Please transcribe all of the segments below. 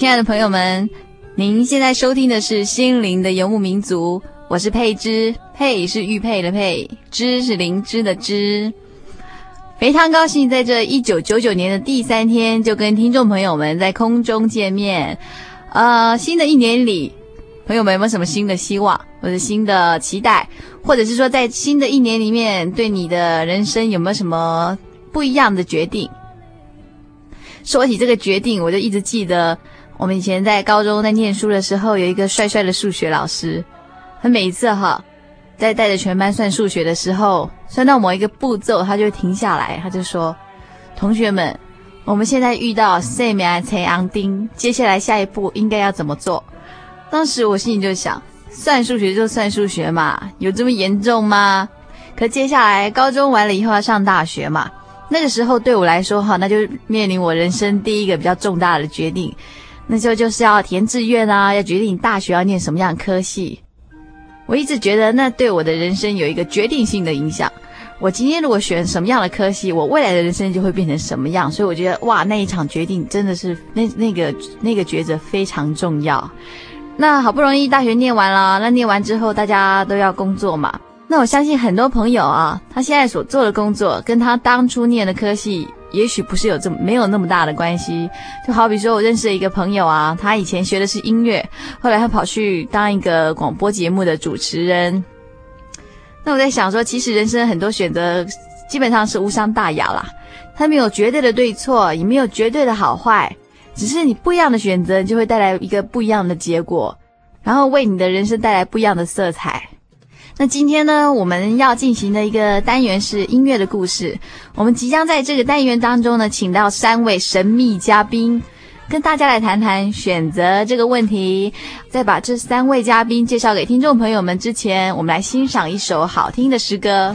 亲爱的朋友们，您现在收听的是《心灵的游牧民族》。我是佩芝，佩是玉佩的佩，芝是灵芝的芝。非常高兴在这一九九九年的第三天，就跟听众朋友们在空中见面。呃，新的一年里，朋友们有没有什么新的希望，或者新的期待，或者是说在新的一年里面，对你的人生有没有什么不一样的决定？说起这个决定，我就一直记得我们以前在高中在念书的时候，有一个帅帅的数学老师。他每一次哈，在带着全班算数学的时候，算到某一个步骤，他就停下来，他就说：“同学们，我们现在遇到塞米埃切昂丁，接下来下一步应该要怎么做？”当时我心里就想，算数学就算数学嘛，有这么严重吗？可接下来高中完了以后要上大学嘛，那个时候对我来说哈，那就面临我人生第一个比较重大的决定，那就就是要填志愿啊，要决定大学要念什么样的科系。我一直觉得那对我的人生有一个决定性的影响。我今天如果选什么样的科系，我未来的人生就会变成什么样。所以我觉得哇，那一场决定真的是那那个那个抉择非常重要。那好不容易大学念完了，那念完之后大家都要工作嘛。那我相信很多朋友啊，他现在所做的工作跟他当初念的科系。也许不是有这么没有那么大的关系，就好比说我认识的一个朋友啊，他以前学的是音乐，后来他跑去当一个广播节目的主持人。那我在想说，其实人生很多选择基本上是无伤大雅啦，他没有绝对的对错，也没有绝对的好坏，只是你不一样的选择就会带来一个不一样的结果，然后为你的人生带来不一样的色彩。那今天呢，我们要进行的一个单元是音乐的故事。我们即将在这个单元当中呢，请到三位神秘嘉宾，跟大家来谈谈选择这个问题。在把这三位嘉宾介绍给听众朋友们之前，我们来欣赏一首好听的诗歌。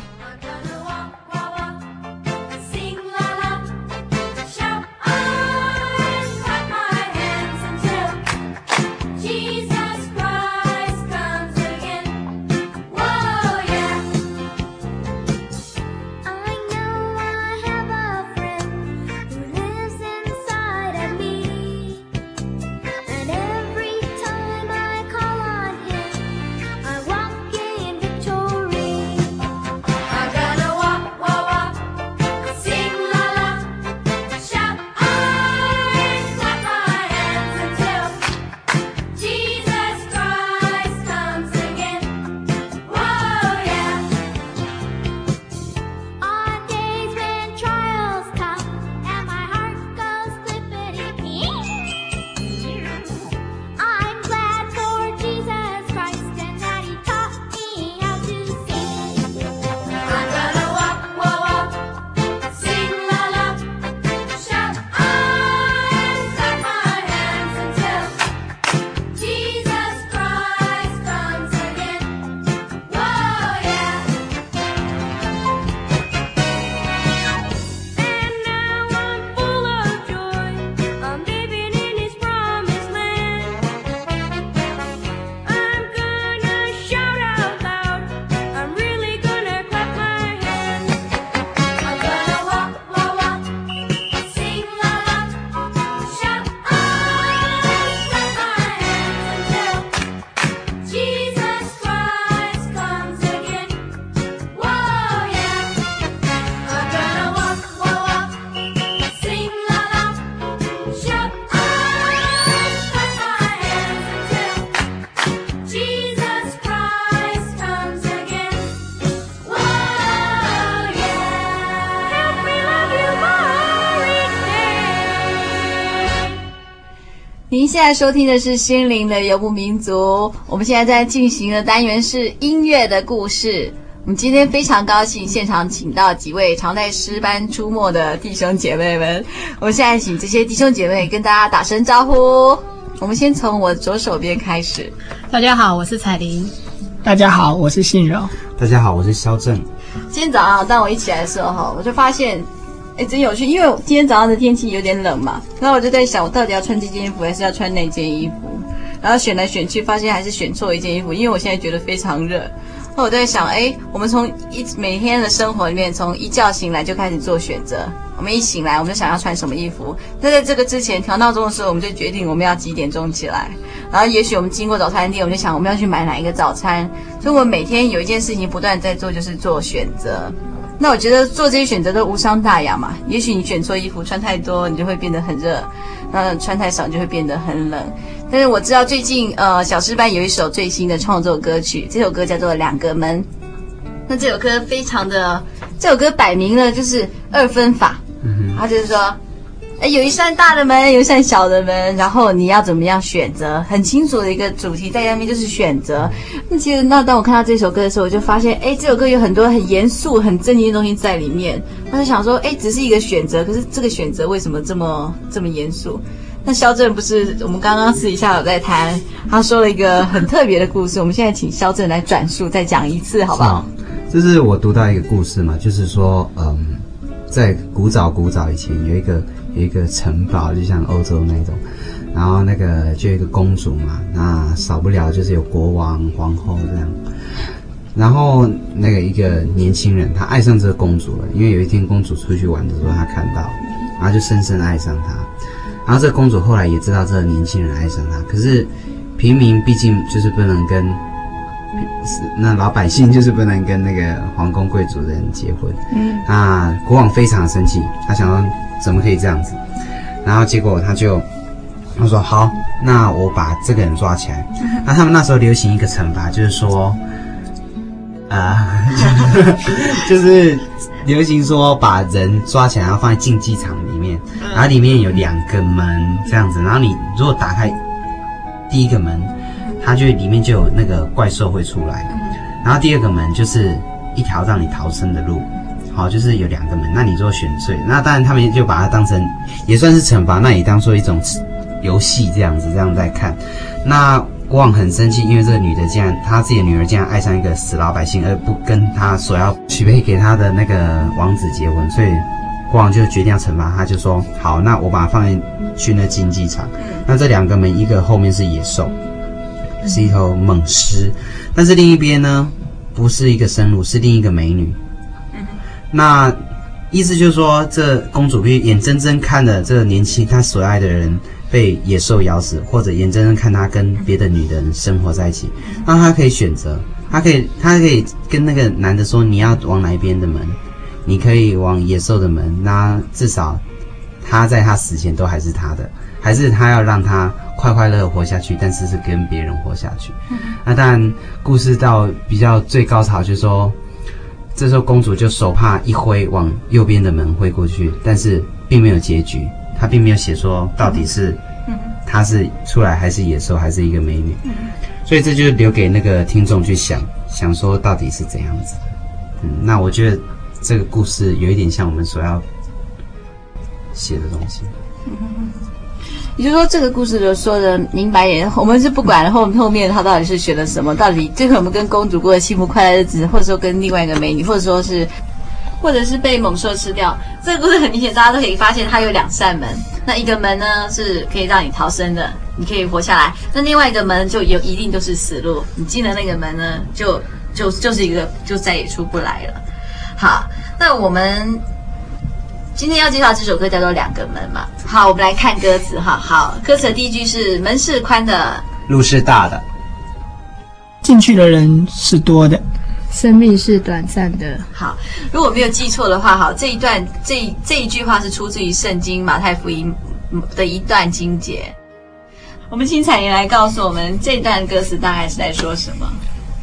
现在收听的是《心灵的游牧民族》，我们现在在进行的单元是音乐的故事。我们今天非常高兴，现场请到几位常在诗班出没的弟兄姐妹们。我们现在请这些弟兄姐妹跟大家打声招呼。我们先从我左手边开始。大家好，我是彩玲。大家好，我是信柔。大家好，我是肖正。今天早上当我一起来的时候，哈，我就发现。哎，真有趣，因为今天早上的天气有点冷嘛，然后我就在想，我到底要穿这件衣服还是要穿那件衣服？然后选来选去，发现还是选错一件衣服，因为我现在觉得非常热。那我在想，哎，我们从一每天的生活里面，从一觉醒来就开始做选择。我们一醒来，我们就想要穿什么衣服。那在这个之前调闹钟的时候，我们就决定我们要几点钟起来。然后也许我们经过早餐店，我们就想我们要去买哪一个早餐。所以我每天有一件事情不断在做，就是做选择。那我觉得做这些选择都无伤大雅嘛。也许你选错衣服，穿太多你就会变得很热；那穿太少你就会变得很冷。但是我知道最近呃小师班有一首最新的创作歌曲，这首歌叫做《两个门》。那这首歌非常的，这首歌摆明了就是二分法，它就是说。哎，有一扇大的门，有一扇小的门，然后你要怎么样选择？很清楚的一个主题在下面，就是选择。那其实，那当我看到这首歌的时候，我就发现，哎，这首歌有很多很严肃、很正经的东西在里面。我就想说，哎，只是一个选择，可是这个选择为什么这么这么严肃？那萧正不是我们刚刚私底下有在谈，他说了一个很特别的故事。我们现在请萧正来转述，再讲一次，好不好？这是我读到一个故事嘛，就是说，嗯，在古早古早以前有一个。有一个城堡，就像欧洲那种，然后那个就有一个公主嘛，那少不了就是有国王、皇后这样。然后那个一个年轻人，他爱上这个公主了，因为有一天公主出去玩的时候，他看到，然后就深深爱上她。然后这个公主后来也知道这个年轻人爱上她，可是平民毕竟就是不能跟，那老百姓就是不能跟那个皇宫贵族的人结婚。嗯，那国王非常生气，他想说。怎么可以这样子？然后结果他就他说好，那我把这个人抓起来。那他们那时候流行一个惩罚，就是说，啊、呃，就是流行说把人抓起来，然后放在竞技场里面，然后里面有两个门这样子。然后你如果打开第一个门，它就里面就有那个怪兽会出来。然后第二个门就是一条让你逃生的路。好，就是有两个门，那你就选择，那当然他们就把它当成也算是惩罚，那也当做一种游戏这样子，这样在看。那国王很生气，因为这个女的竟然，她自己的女儿竟然爱上一个死老百姓，而不跟她所要许配给她的那个王子结婚，所以国王就决定要惩罚他，就说好，那我把它放进去那竞技场。那这两个门，一个后面是野兽，是一头猛狮，但是另一边呢，不是一个生路，是另一个美女。那意思就是说，这公主必须眼睁睁看着这个年轻她所爱的人被野兽咬死，或者眼睁睁看她跟别的女的人生活在一起。那她可以选择，她可以，她可以跟那个男的说：“你要往哪一边的门？你可以往野兽的门。那至少他在他死前都还是他的，还是他要让他快快乐乐活下去，但是是跟别人活下去。那当然，故事到比较最高潮就是说。这时候，公主就手帕一挥，往右边的门挥过去，但是并没有结局，她并没有写说到底是，她是出来还是野兽，还是一个美女，所以这就留给那个听众去想，想说到底是怎样子。嗯，那我觉得这个故事有一点像我们所要写的东西。也就是说，这个故事就说的明白一点，我们是不管后后面他到底是选了什么，到底最后我们跟公主过的幸福快乐日子，或者说跟另外一个美女，或者说是，或者是被猛兽吃掉。这个故事很明显，大家都可以发现，它有两扇门。那一个门呢，是可以让你逃生的，你可以活下来；那另外一个门就有一定都是死路，你进了那个门呢，就就就是一个就再也出不来了。好，那我们。今天要介绍这首歌叫做《两个门》嘛。好，我们来看歌词哈。好，歌词的第一句是“门是宽的，路是大的，进去的人是多的，生命是短暂的。”好，如果没有记错的话，好，这一段这这一句话是出自于圣经马太福音的一段经节。我们请彩玲来告诉我们这段歌词大概是在说什么。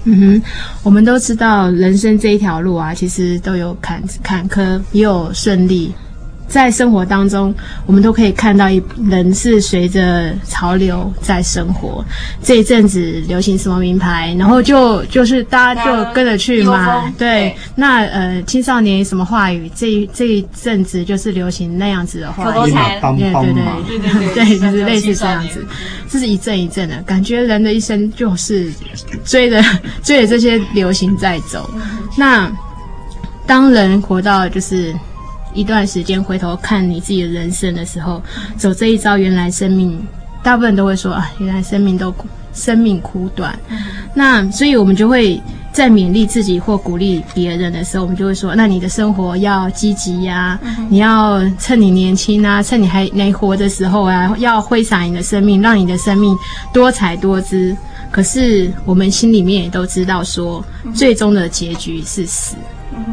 嗯哼，我们都知道人生这一条路啊，其实都有坎坎坷，也有顺利。在生活当中，我们都可以看到一人是随着潮流在生活。这一阵子流行什么名牌，然后就就是大家就跟着去买。对，对那呃青少年什么话语，这一这一阵子就是流行那样子的话语。对对对对对，就是类似这样子。这是一阵一阵的感觉，人的一生就是追着追着这些流行在走。那当人活到就是。一段时间回头看你自己的人生的时候，走这一招，原来生命大部分都会说啊，原来生命都生命苦短。那所以我们就会在勉励自己或鼓励别人的时候，我们就会说，那你的生活要积极呀，你要趁你年轻啊，趁你还能活的时候啊，要挥洒你的生命，让你的生命多彩多姿。可是我们心里面也都知道说，最终的结局是死。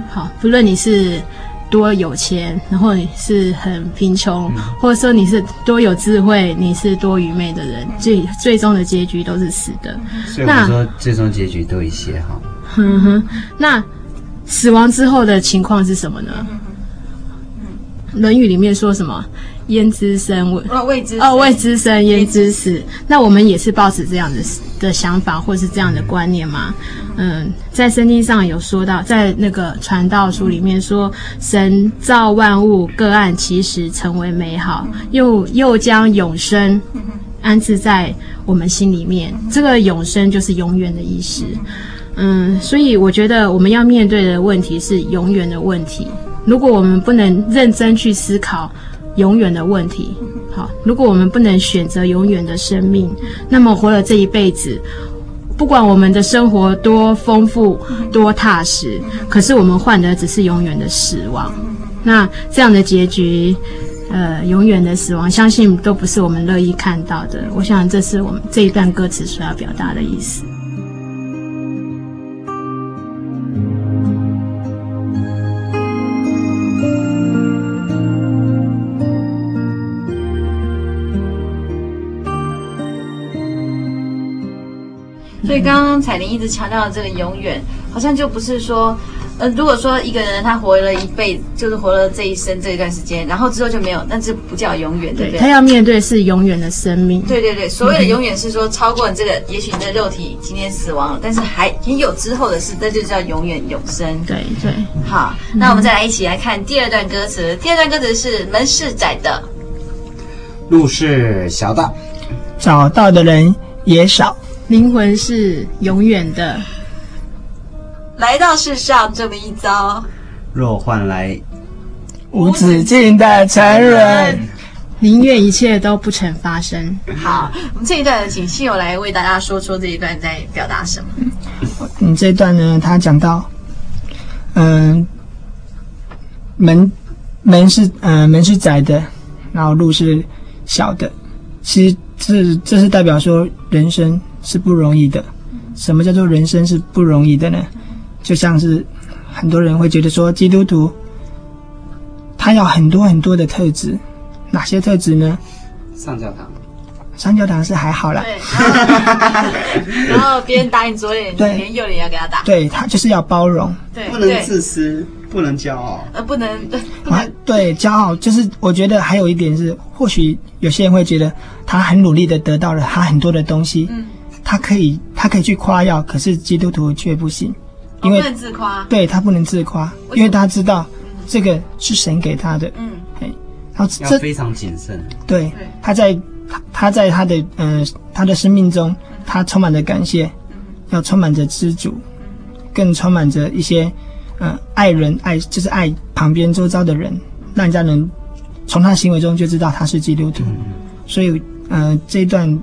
好，不论你是。多有钱，然后你是很贫穷，或者说你是多有智慧，你是多愚昧的人，最最终的结局都是死的。所以我说，最终结局都一些哈。哼哼，那死亡之后的情况是什么呢？《论语》里面说什么？焉知生？哦，未知哦，未知生，焉知死？那我们也是抱持这样的的想法，或是这样的观念吗？嗯，在圣经上有说到，在那个传道书里面说，神造万物各按其时成为美好，又又将永生安置在我们心里面。这个永生就是永远的意思。嗯，所以我觉得我们要面对的问题是永远的问题。如果我们不能认真去思考。永远的问题，好。如果我们不能选择永远的生命，那么活了这一辈子，不管我们的生活多丰富、多踏实，可是我们换的只是永远的死亡。那这样的结局，呃，永远的死亡，相信都不是我们乐意看到的。我想，这是我们这一段歌词所要表达的意思。以刚刚彩玲一直强调的这个永远，好像就不是说，呃，如果说一个人他活了一辈子，就是活了这一生这一段时间，然后之后就没有，那这不叫永远，对不对？他要面对是永远的生命。对对对，所谓的永远是说超过你这个，也许你的肉体今天死亡了，但是还也有之后的事，那就叫永远永生。对对，好，那我们再来一起来看第二段歌词。第二段歌词是门是窄的，路是小的，找到的人也少。灵魂是永远的，来到世上这么一遭，若换来无止境的残忍，宁愿一切都不曾发生。好，我们这一段请信友来为大家说说这一段在表达什么。嗯，这一段呢，他讲到，嗯、呃，门门是嗯、呃、门是窄的，然后路是小的，其实这这是代表说人生。是不容易的。什么叫做人生是不容易的呢？就像是很多人会觉得说，基督徒他要很多很多的特质，哪些特质呢？上教堂，上教堂是还好啦。对，然后 别人打你左脸，对，连右脸要给他打。对，他就是要包容，对，不能自私，不能骄傲，呃，不能 对，对，骄傲就是我觉得还有一点是，或许有些人会觉得他很努力的得到了他很多的东西，嗯。他可以，他可以去夸耀，可是基督徒却不行，因为、哦、不能自夸。对，他不能自夸，因为他知道这个是神给他的。嗯，哎，然后这非常谨慎。对，他在他他在他的呃他的生命中，他充满着感谢，要充满着知足，更充满着一些呃爱人爱，就是爱旁边周遭的人，让人家能从他行为中就知道他是基督徒。嗯、所以呃这一段。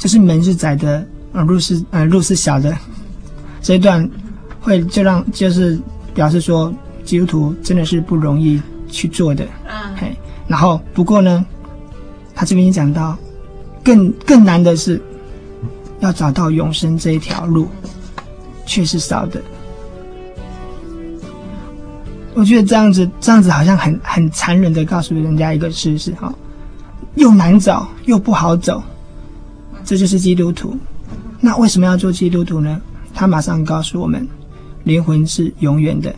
就是门是窄的，呃，路是呃路是小的，这一段会就让就是表示说基督徒真的是不容易去做的，嗯，嘿，然后不过呢，他这边也讲到，更更难的是要找到永生这一条路，却是少的。我觉得这样子这样子好像很很残忍的告诉人家一个事实哈，又难找又不好走。这就是基督徒。那为什么要做基督徒呢？他马上告诉我们，灵魂是永远的。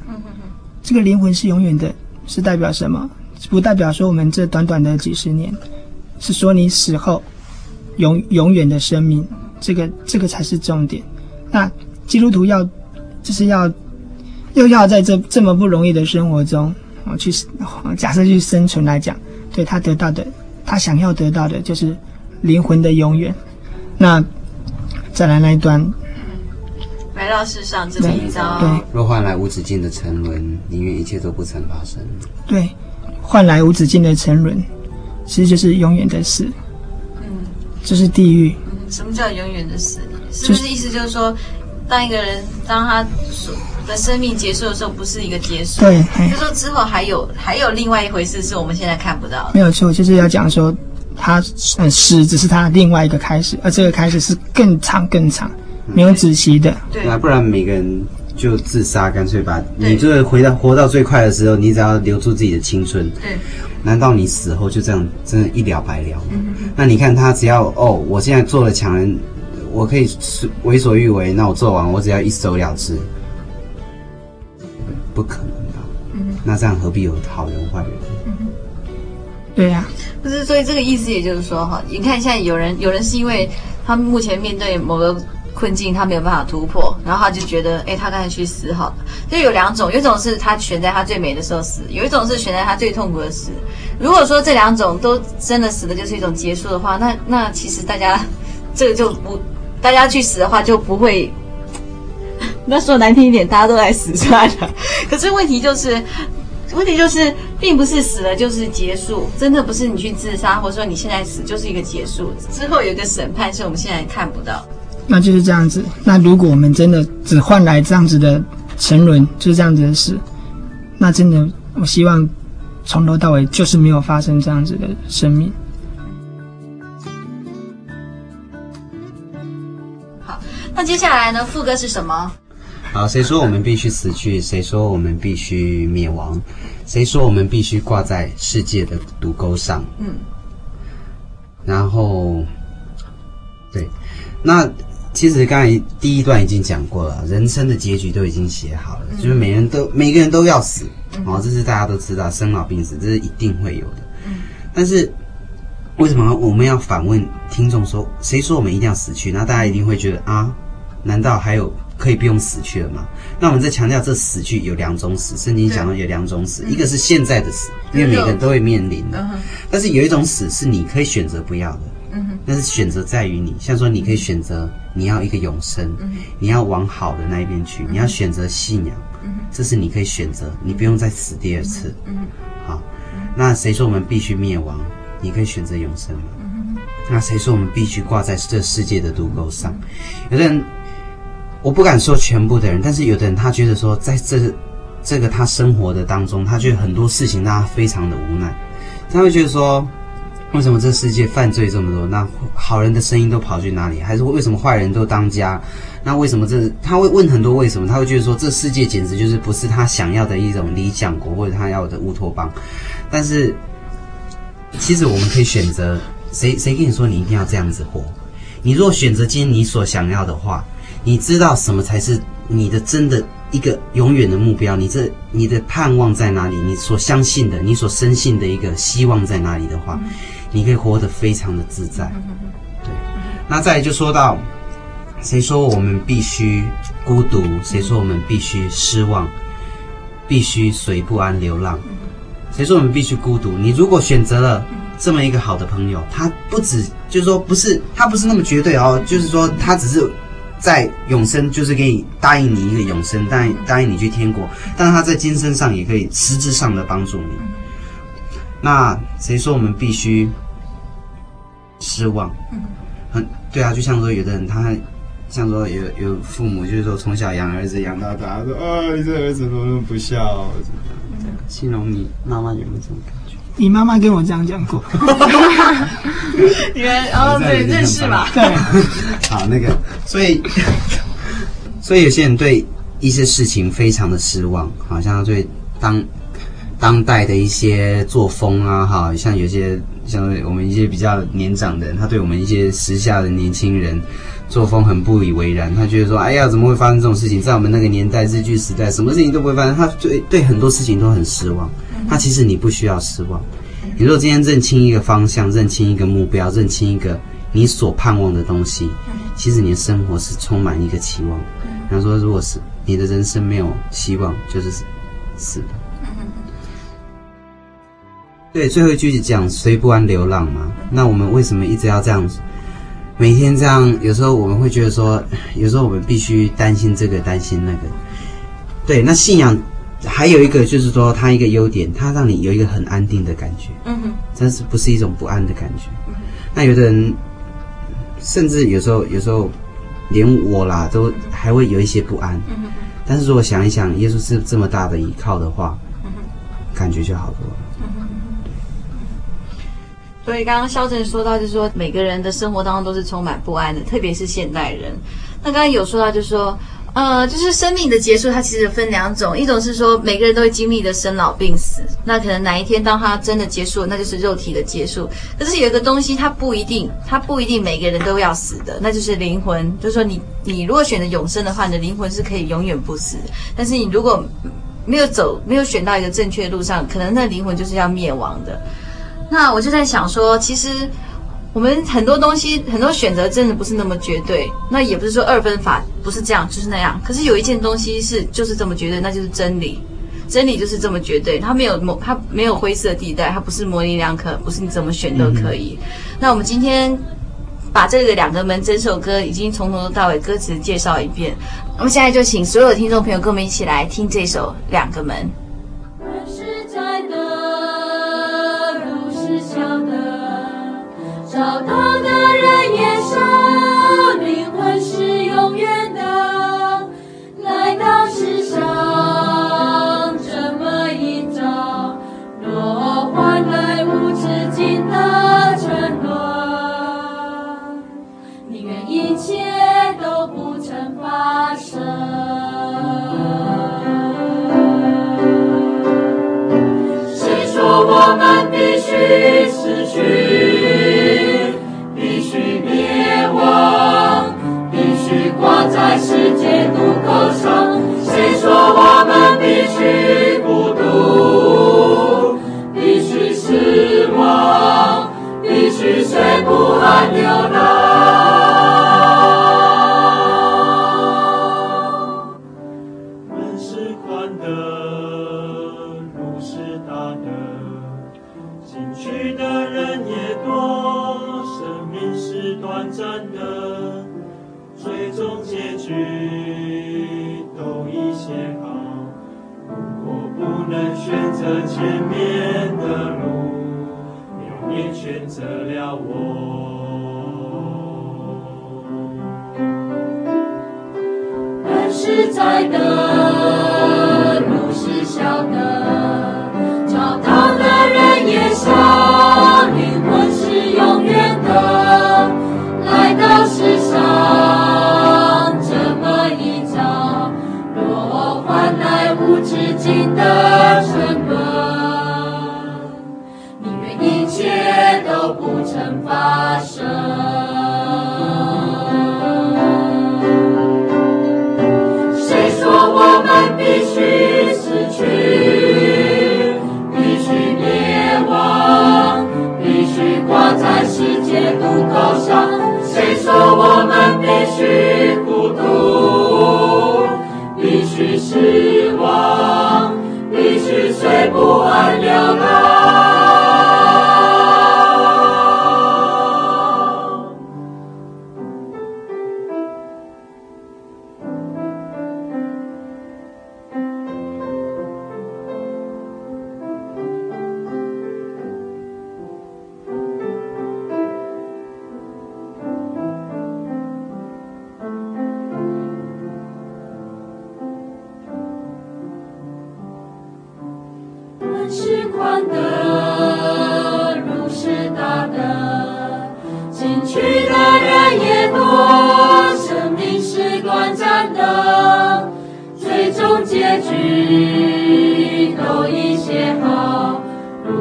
这个灵魂是永远的，是代表什么？不代表说我们这短短的几十年，是说你死后永永远的生命，这个这个才是重点。那基督徒要就是要又要在这这么不容易的生活中啊去假设去生存来讲，对他得到的，他想要得到的就是灵魂的永远。那再来那一段。来到世上这么一遭，对，若换来无止境的沉沦，宁愿一切都不曾发生。对，换来无止境的沉沦，其实就是永远的死。嗯，这是地狱。嗯，什么叫永远的死？是不是意思就是说，当一个人当他的生命结束的时候，不是一个结束？对，就说之后还有还有另外一回事，是我们现在看不到的。没有错，就是要讲说，他嗯死只是他另外一个开始，而这个开始是更长更长。没有止息的，对，那不然每个人就自杀，干脆把你就是回到活到最快的时候，你只要留住自己的青春。对，难道你死后就这样真的一了百了？嗯，那你看他只要哦，我现在做了强人，我可以为所欲为，那我做完我只要一走了之，不可能吧。嗯，那这样何必有好人坏人？对呀，不是，所以这个意思也就是说哈，你看现在有人有人是因为他目前面对某个。困境，他没有办法突破，然后他就觉得，哎，他干脆去死好了。就有两种，有一种是他选在他最美的时候死，有一种是选在他最痛苦的死。如果说这两种都真的死的就是一种结束的话，那那其实大家这个就不，大家去死的话就不会。那说难听一点，大家都来死算了。可是问题就是，问题就是，并不是死了就是结束，真的不是你去自杀，或者说你现在死就是一个结束，之后有一个审判是我们现在看不到。那就是这样子。那如果我们真的只换来这样子的沉沦，就是这样子的死，那真的，我希望从头到尾就是没有发生这样子的生命。好，那接下来呢？副歌是什么？好，谁说我们必须死去？谁说我们必须灭亡？谁说我们必须挂在世界的毒钩上？嗯。然后，对，那。其实刚才第一段已经讲过了，人生的结局都已经写好了，嗯、就是每人都每个人都要死，哦，这是大家都知道，生老病死这是一定会有的。嗯，但是为什么我们要反问听众说，谁说我们一定要死去？那大家一定会觉得啊，难道还有可以不用死去了吗？那我们在强调这死去有两种死，圣经讲到有两种死，一个是现在的死，因为每个人都会面临的，但是有一种死是你可以选择不要的。嗯哼，但是选择在于你，像说你可以选择你要一个永生，嗯、你要往好的那一边去，嗯、你要选择信仰，嗯、这是你可以选择，你不用再死第二次。嗯，好，那谁说我们必须灭亡？你可以选择永生那谁说我们必须挂在这世界的毒钩上？有的人，我不敢说全部的人，但是有的人他觉得说，在这这个他生活的当中，他觉得很多事情让他非常的无奈，他会觉得说。为什么这世界犯罪这么多？那好人的声音都跑去哪里？还是为什么坏人都当家？那为什么这他会问很多为什么？他会觉得说这世界简直就是不是他想要的一种理想国或者他要的乌托邦。但是其实我们可以选择，谁谁跟你说你一定要这样子活？你若选择今天你所想要的话，你知道什么才是你的真的一个永远的目标？你这你的盼望在哪里？你所相信的，你所深信的一个希望在哪里的话？你可以活得非常的自在，对。那再来就说到，谁说我们必须孤独？谁说我们必须失望？必须随不安流浪？谁说我们必须孤独？你如果选择了这么一个好的朋友，他不止就是说不是他不是那么绝对哦，就是说他只是在永生，就是给你答应你一个永生，答应答应你去天国，但是他在今生上也可以实质上的帮助你。那谁说我们必须失望？很对啊，就像说有的人他，像说有有父母就是说从小养儿子养到大，说啊你这儿子怎么不孝怎么样？形容你妈妈有没有这种感觉？你妈妈跟我这样讲过。你们哦对认识吧？对。好那个，所以所以有些人对一些事情非常的失望，好像对当。当代的一些作风啊，哈，像有些像我们一些比较年长的人，他对我们一些时下的年轻人作风很不以为然。他觉得说：“哎呀，怎么会发生这种事情？在我们那个年代，日剧时代，什么事情都不会发生。”他对对很多事情都很失望。他其实你不需要失望。你若今天认清一个方向，认清一个目标，认清一个你所盼望的东西，其实你的生活是充满一个期望。比方说，如果是你的人生没有希望，就是死的。对，最后一句是讲随不安流浪嘛。那我们为什么一直要这样子？每天这样，有时候我们会觉得说，有时候我们必须担心这个，担心那个。对，那信仰还有一个就是说，它一个优点，它让你有一个很安定的感觉。嗯哼，但是不是一种不安的感觉。那有的人，甚至有时候，有时候连我啦，都还会有一些不安。嗯哼，但是如果想一想，耶稣是这么大的依靠的话，感觉就好多了。所以刚刚肖正说到，就是说每个人的生活当中都是充满不安的，特别是现代人。那刚刚有说到，就是说，呃，就是生命的结束，它其实分两种，一种是说每个人都会经历的生老病死，那可能哪一天当它真的结束，那就是肉体的结束。可是有一个东西，它不一定，它不一定每个人都要死的，那就是灵魂。就是说你，你你如果选择永生的话，你的灵魂是可以永远不死。但是你如果没有走，没有选到一个正确的路上，可能那灵魂就是要灭亡的。那我就在想说，其实我们很多东西、很多选择真的不是那么绝对。那也不是说二分法不是这样，就是那样。可是有一件东西是就是这么绝对，那就是真理。真理就是这么绝对，它没有模，它没有灰色地带，它不是模棱两可，不是你怎么选都可以。嗯、那我们今天把这个两个门整首歌已经从头到尾歌词介绍一遍。我们现在就请所有的听众朋友跟我们一起来听这首《两个门》。找到的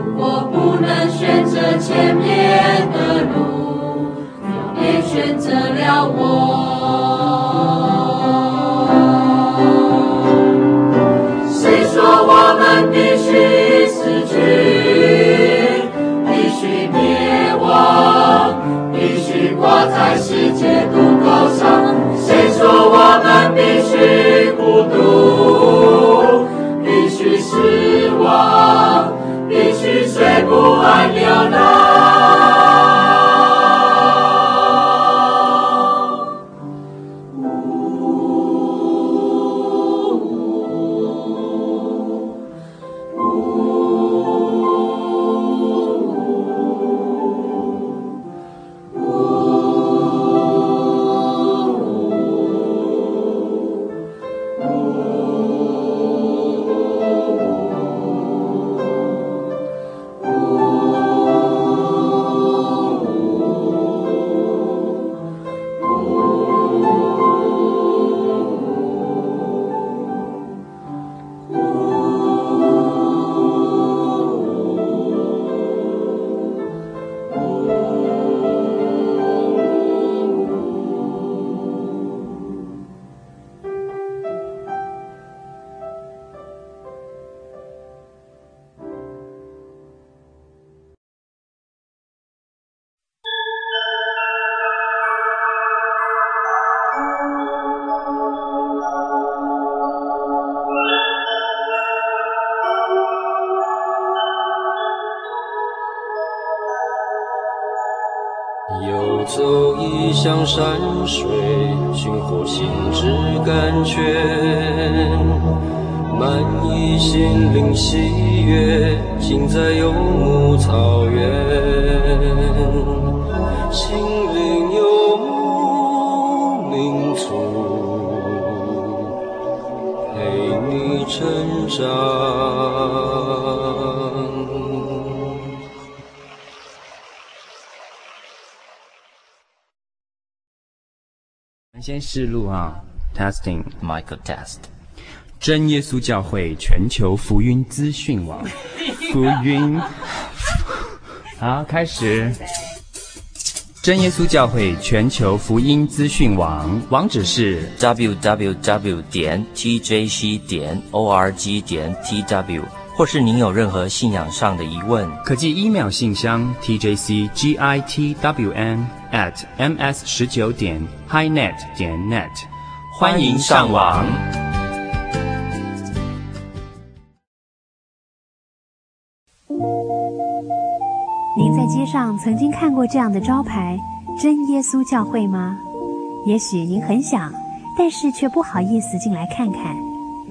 如果不能选择前面的路，也选择了我。谁说我们必须死去，必须灭亡，必须挂在世界？向山水寻获心之甘泉，满溢心灵喜悦，尽在游试录啊，testing Michael test。真耶稣教会全球福音资讯网，福音。好，开始。真耶稣教会全球福音资讯网，网址是 www 点 tjc 点 org 点 tw，或是您有任何信仰上的疑问，可寄 email 信箱 tjcgitwn at ms 十九点 highnet 点 net，欢迎上网。您在街上曾经看过这样的招牌“真耶稣教会”吗？也许您很想，但是却不好意思进来看看。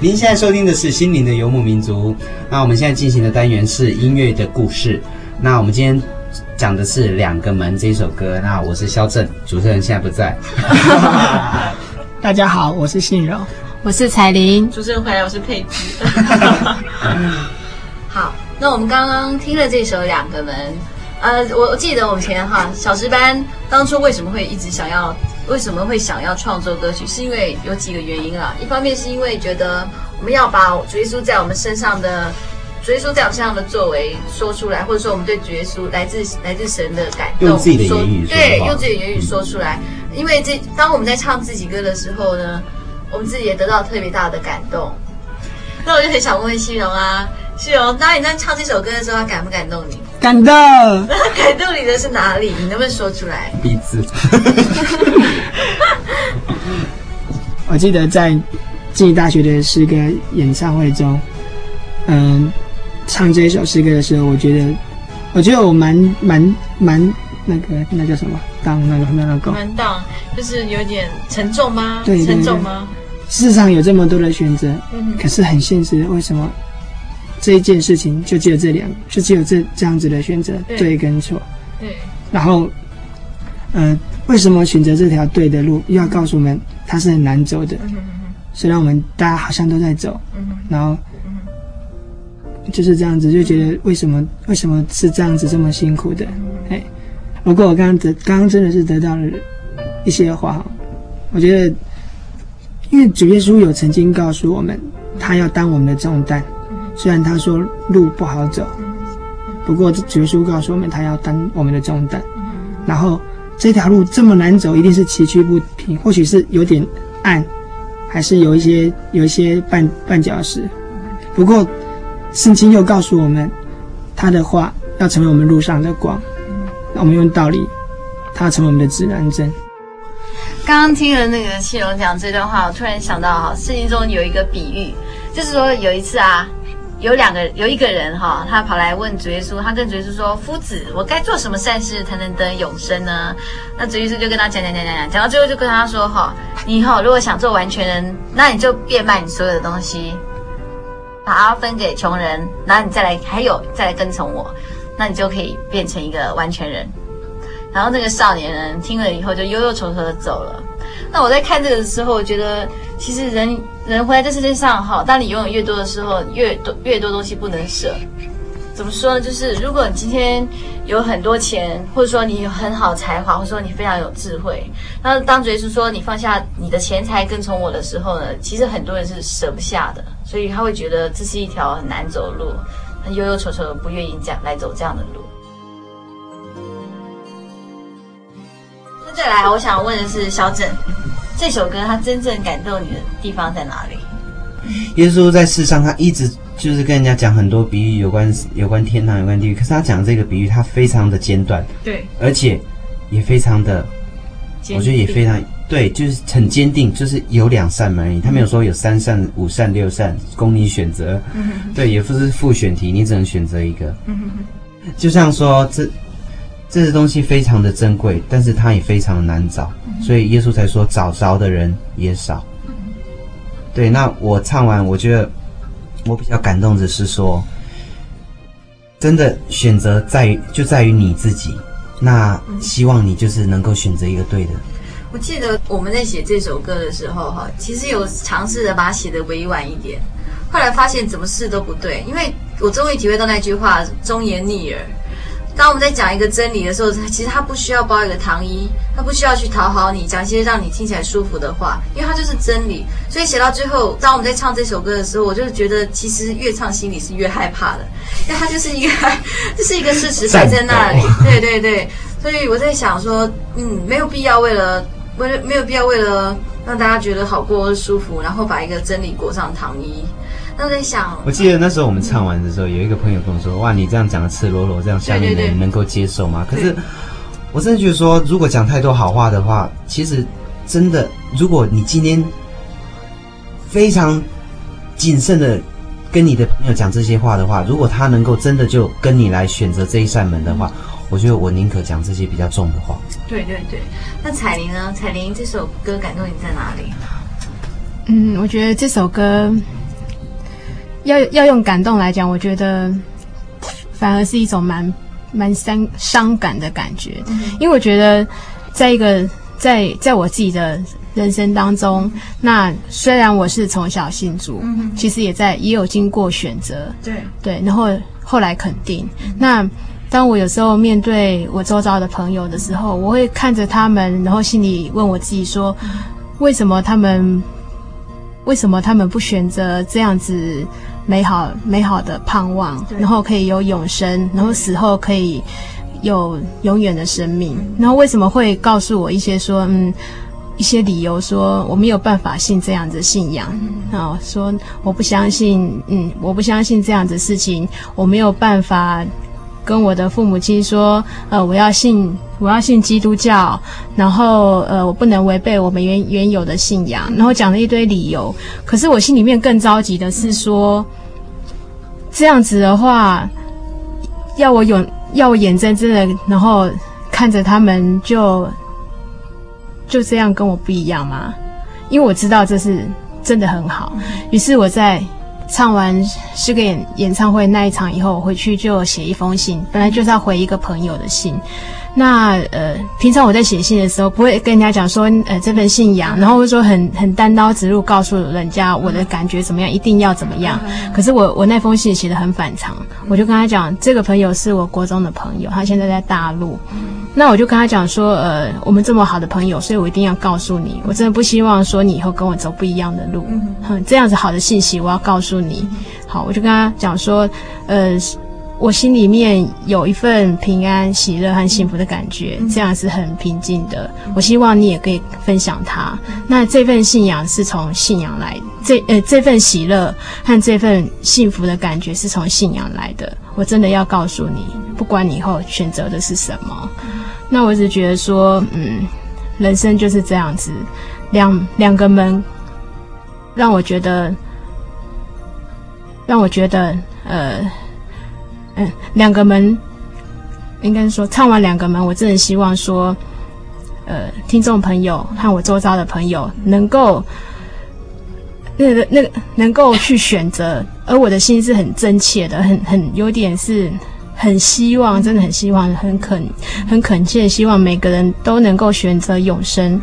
您现在收听的是《心灵的游牧民族》。那我们现在进行的单元是音乐的故事。那我们今天讲的是《两个门》这一首歌。那我是肖正，主持人现在不在。大家好，我是信柔，我是彩玲，主持人回来，我是佩芝。好，那我们刚刚听了这首《两个门》。呃，我我记得我们前哈小诗班当初为什么会一直想要。为什么会想要创作歌曲？是因为有几个原因啊。一方面是因为觉得我们要把主耶稣在我们身上的主耶稣在我们身上的作为说出来，或者说我们对主耶稣来自来自神的感动，用自己的言语说，对，用自己的言语说出来。嗯、因为这当我们在唱自己歌的时候呢，我们自己也得到特别大的感动。那我就很想问问信荣啊，信荣，当你在唱这首歌的时候，他感不感动你？感动。那 感动你的是哪里？你能不能说出来？鼻子。我记得在自己大学的诗歌演唱会中，嗯，唱这一首诗歌的时候，我觉得，我觉得我蛮蛮蛮那个那叫什么？当那个那个。蛮当，就是有点沉重吗？对，沉重吗？世上有这么多的选择，可是很现实，为什么这一件事情就只有这两，就只有这这样子的选择，对跟错？对。然后，呃，为什么选择这条对的路？又要告诉我们它是很难走的。虽然我们大家好像都在走，然后就是这样子，就觉得为什么为什么是这样子这么辛苦的？哎，不过我刚刚得刚刚真的是得到了一些话，我觉得。因为主耶稣有曾经告诉我们，他要担我们的重担。虽然他说路不好走，不过主耶稣告诉我们，他要担我们的重担。然后这条路这么难走，一定是崎岖不平，或许是有点暗，还是有一些有一些绊绊脚石。不过圣经又告诉我们，他的话要成为我们路上的光。那我们用道理，他要成为我们的指南针。刚刚听了那个谢龙讲这段话，我突然想到哈，圣经中有一个比喻，就是说有一次啊，有两个有一个人哈，他跑来问主耶稣，他跟主耶稣说：“夫子，我该做什么善事才能得永生呢？”那主耶稣就跟他讲讲讲讲讲，讲到最后就跟他说：“哈，你以后如果想做完全人，那你就变卖你所有的东西，把它分给穷人，然后你再来还有再来跟从我，那你就可以变成一个完全人。”然后那个少年人听了以后就忧忧愁愁的走了。那我在看这个的时候，我觉得其实人人活在这世界上，哈，当你拥有越多的时候，越多越多东西不能舍。怎么说呢？就是如果你今天有很多钱，或者说你有很好才华，或者说你非常有智慧，那当主耶稣说你放下你的钱财跟从我的时候呢，其实很多人是舍不下的，所以他会觉得这是一条很难走的路，很忧忧愁愁的，不愿意这样来走这样的路。再来，我想问的是，肖正这首歌，他真正感动你的地方在哪里？耶稣在世上，他一直就是跟人家讲很多比喻，有关有关天堂、有关地狱。可是他讲这个比喻，他非常的简短，对，而且也非常的，我觉得也非常对，就是很坚定，就是有两扇门而已，他没有说有三扇、五扇、六扇供你选择，嗯、对，也不是复选题，你只能选择一个，嗯、就像说这。这些东西非常的珍贵，但是它也非常的难找，所以耶稣才说找着的人也少。对，那我唱完，我觉得我比较感动的是说，真的选择在于就在于你自己。那希望你就是能够选择一个对的。我记得我们在写这首歌的时候，哈，其实有尝试着把它写得委婉一点，后来发现怎么试都不对，因为我终于体会到那句话“忠言逆耳”。当我们在讲一个真理的时候，其实他不需要包一个糖衣，他不需要去讨好你，讲一些让你听起来舒服的话，因为它就是真理。所以写到最后，当我们在唱这首歌的时候，我就觉得其实越唱心里是越害怕的，因为它就是一个，就是一个事实摆在那里。对对对，所以我在想说，嗯，没有必要为了为了没有必要为了让大家觉得好过舒服，然后把一个真理裹上糖衣。都在想，我记得那时候我们唱完的时候，有一个朋友跟我说：“哇，你这样讲的赤裸裸，这样下面的人能够接受吗？”可是，我真的觉得说，如果讲太多好话的话，其实真的，如果你今天非常谨慎的跟你的朋友讲这些话的话，如果他能够真的就跟你来选择这一扇门的话，我觉得我宁可讲这些比较重的话。对对对，那彩玲呢？彩玲这首歌感动你在哪里？嗯，我觉得这首歌。要要用感动来讲，我觉得反而是一种蛮蛮伤伤感的感觉，嗯，因为我觉得在一个在在我自己的人生当中，那虽然我是从小信主，嗯，其实也在也有经过选择，对。对，然后后来肯定。嗯，那当我有时候面对我周遭的朋友的时候，我会看着他们，然后心里问我自己说，为什么他们为什么他们不选择这样子？美好美好的盼望，然后可以有永生，然后死后可以有永远的生命。然后为什么会告诉我一些说，嗯，一些理由说我没有办法信这样子信仰，然后说我不相信，嗯，我不相信这样子事情，我没有办法跟我的父母亲说，呃，我要信，我要信基督教，然后呃，我不能违背我们原原有的信仰，然后讲了一堆理由。可是我心里面更着急的是说。这样子的话，要我有要我眼睁睁的，然后看着他们就就这样跟我不一样吗？因为我知道这是真的很好。于是我在唱完诗歌演演唱会那一场以后，我回去就写一封信，本来就是要回一个朋友的信。那呃，平常我在写信的时候，不会跟人家讲说，呃，这份信仰，然后会说很很单刀直入告诉人家我的感觉怎么样，一定要怎么样。可是我我那封信写的很反常，我就跟他讲，这个朋友是我国中的朋友，他现在在大陆。那我就跟他讲说，呃，我们这么好的朋友，所以我一定要告诉你，我真的不希望说你以后跟我走不一样的路。嗯，这样子好的信息我要告诉你。好，我就跟他讲说，呃。我心里面有一份平安、喜乐和幸福的感觉，这样是很平静的。我希望你也可以分享它。那这份信仰是从信仰来，这呃这份喜乐和这份幸福的感觉是从信仰来的。我真的要告诉你，不管你以后选择的是什么，那我只觉得说，嗯，人生就是这样子，两两个门，让我觉得，让我觉得，呃。嗯，两个门，应该说唱完两个门，我真的希望说，呃，听众朋友和我周遭的朋友能够，那个那个能够去选择，而我的心是很真切的，很很有点是很希望，真的很希望，很恳很恳切，希望每个人都能够选择永生，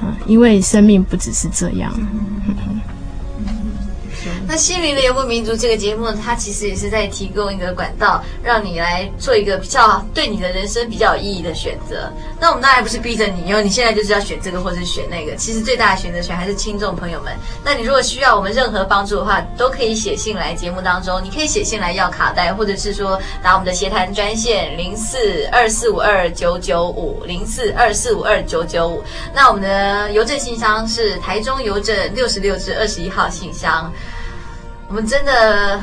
啊，因为生命不只是这样。那心灵的游牧民族这个节目，它其实也是在提供一个管道，让你来做一个比较对你的人生比较有意义的选择。那我们当然不是逼着你，因为你现在就是要选这个或者选那个。其实最大的选择权还是听众朋友们。那你如果需要我们任何帮助的话，都可以写信来节目当中。你可以写信来要卡带，或者是说打我们的协谈专线零四二四五二九九五零四二四五二九九五。那我们的邮政信箱是台中邮政六十六至二十一号信箱。我们真的，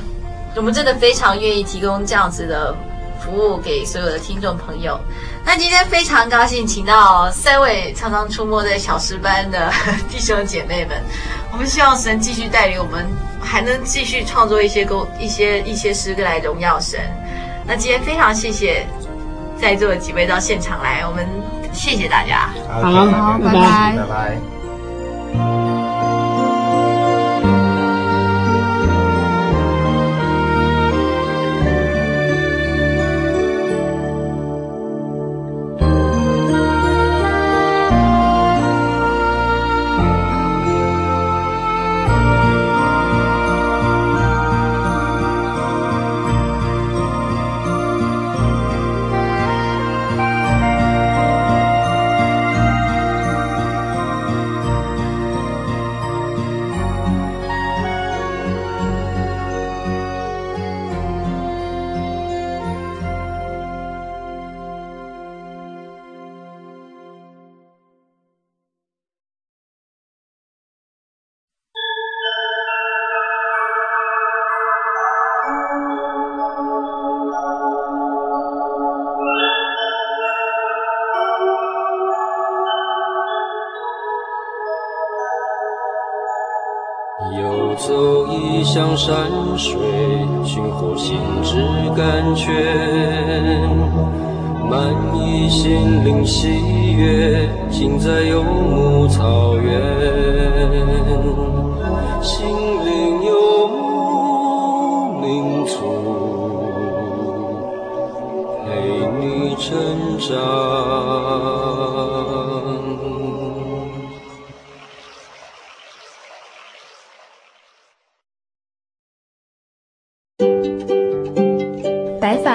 我们真的非常愿意提供这样子的服务给所有的听众朋友。那今天非常高兴，请到三位常常出没在小诗班的弟兄姐妹们。我们希望神继续带领我们，还能继续创作一些歌、一些一些诗歌来荣耀神。那今天非常谢谢在座的几位到现场来，我们谢谢大家。好，好，拜拜，拜拜。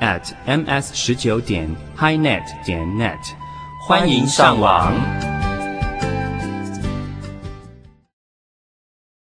at ms 十九点 highnet 点 net，欢迎上网。